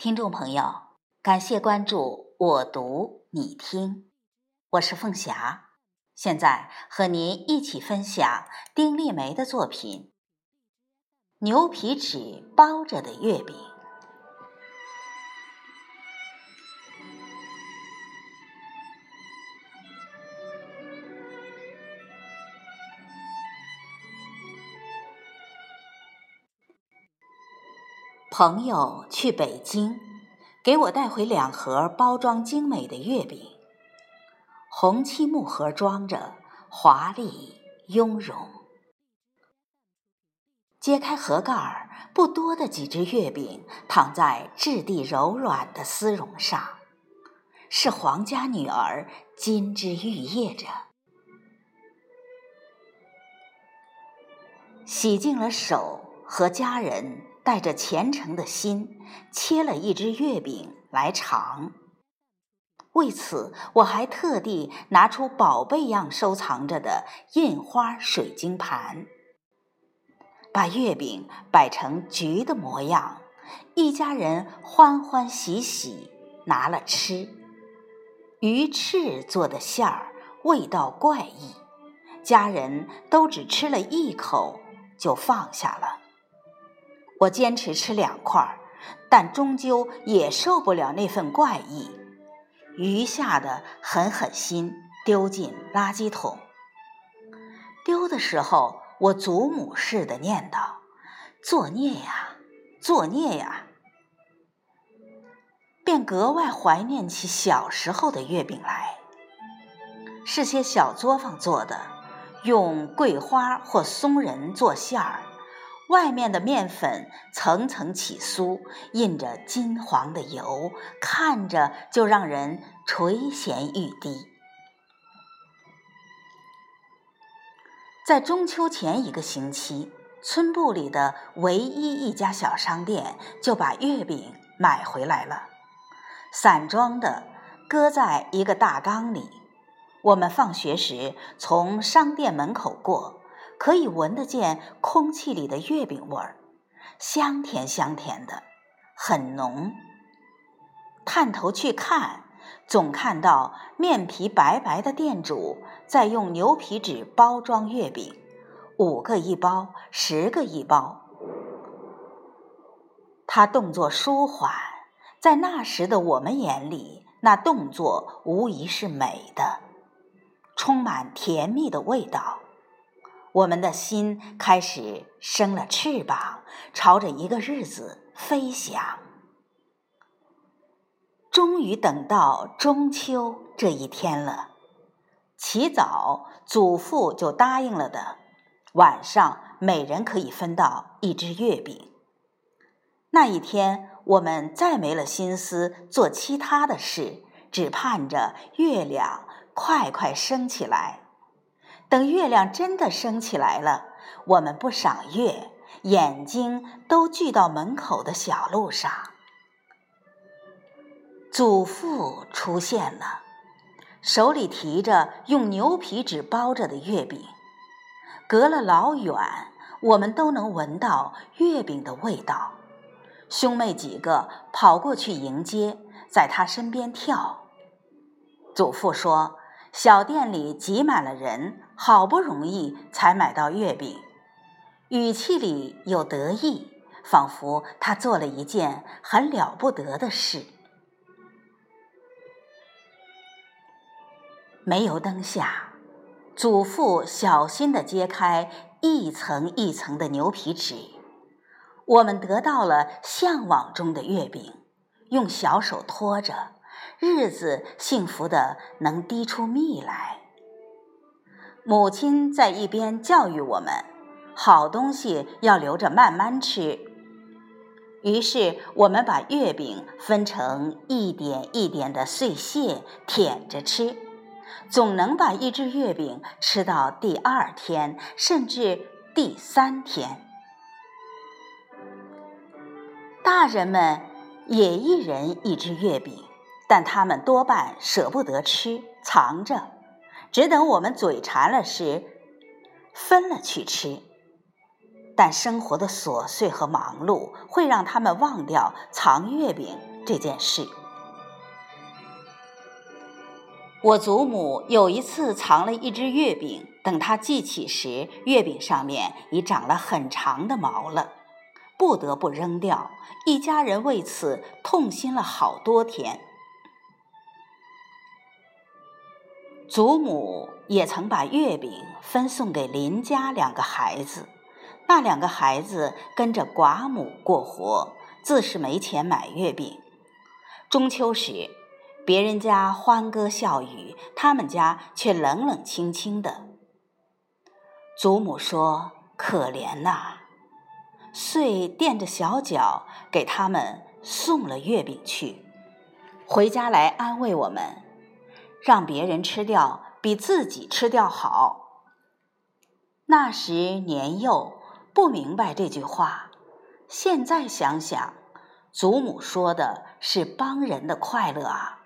听众朋友，感谢关注我读你听，我是凤霞，现在和您一起分享丁立梅的作品《牛皮纸包着的月饼》。朋友去北京，给我带回两盒包装精美的月饼，红漆木盒装着，华丽雍容。揭开盒盖儿，不多的几只月饼躺在质地柔软的丝绒上，是皇家女儿金枝玉叶着，洗净了手和家人。带着虔诚的心，切了一只月饼来尝。为此，我还特地拿出宝贝样收藏着的印花水晶盘，把月饼摆成菊的模样。一家人欢欢喜喜拿了吃。鱼翅做的馅儿味道怪异，家人都只吃了一口就放下了。我坚持吃两块，但终究也受不了那份怪异，余下的狠狠心丢进垃圾桶。丢的时候，我祖母似的念叨：“作孽呀，作孽呀！”便格外怀念起小时候的月饼来，是些小作坊做的，用桂花或松仁做馅儿。外面的面粉层层起酥，印着金黄的油，看着就让人垂涎欲滴。在中秋前一个星期，村部里的唯一一家小商店就把月饼买回来了，散装的，搁在一个大缸里。我们放学时从商店门口过。可以闻得见空气里的月饼味儿，香甜香甜的，很浓。探头去看，总看到面皮白白的店主在用牛皮纸包装月饼，五个一包，十个一包。他动作舒缓，在那时的我们眼里，那动作无疑是美的，充满甜蜜的味道。我们的心开始生了翅膀，朝着一个日子飞翔。终于等到中秋这一天了，起早祖父就答应了的，晚上每人可以分到一只月饼。那一天，我们再没了心思做其他的事，只盼着月亮快快升起来。等月亮真的升起来了，我们不赏月，眼睛都聚到门口的小路上。祖父出现了，手里提着用牛皮纸包着的月饼，隔了老远，我们都能闻到月饼的味道。兄妹几个跑过去迎接，在他身边跳。祖父说。小店里挤满了人，好不容易才买到月饼，语气里有得意，仿佛他做了一件很了不得的事。煤油灯下，祖父小心地揭开一层一层的牛皮纸，我们得到了向往中的月饼，用小手托着。日子幸福的能滴出蜜来。母亲在一边教育我们：好东西要留着慢慢吃。于是我们把月饼分成一点一点的碎屑，舔着吃，总能把一只月饼吃到第二天，甚至第三天。大人们也一人一只月饼。但他们多半舍不得吃，藏着，只等我们嘴馋了时，分了去吃。但生活的琐碎和忙碌会让他们忘掉藏月饼这件事。我祖母有一次藏了一只月饼，等她记起时，月饼上面已长了很长的毛了，不得不扔掉。一家人为此痛心了好多天。祖母也曾把月饼分送给邻家两个孩子，那两个孩子跟着寡母过活，自是没钱买月饼。中秋时。别人家欢歌笑语，他们家却冷冷清清的。祖母说：“可怜呐！”遂垫着小脚给他们送了月饼去，回家来安慰我们：“让别人吃掉比自己吃掉好。”那时年幼，不明白这句话。现在想想，祖母说的是帮人的快乐啊。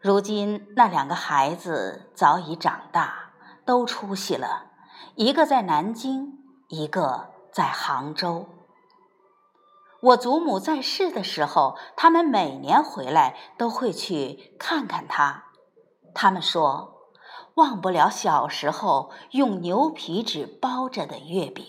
如今那两个孩子早已长大，都出息了，一个在南京，一个在杭州。我祖母在世的时候，他们每年回来都会去看看他。他们说，忘不了小时候用牛皮纸包着的月饼。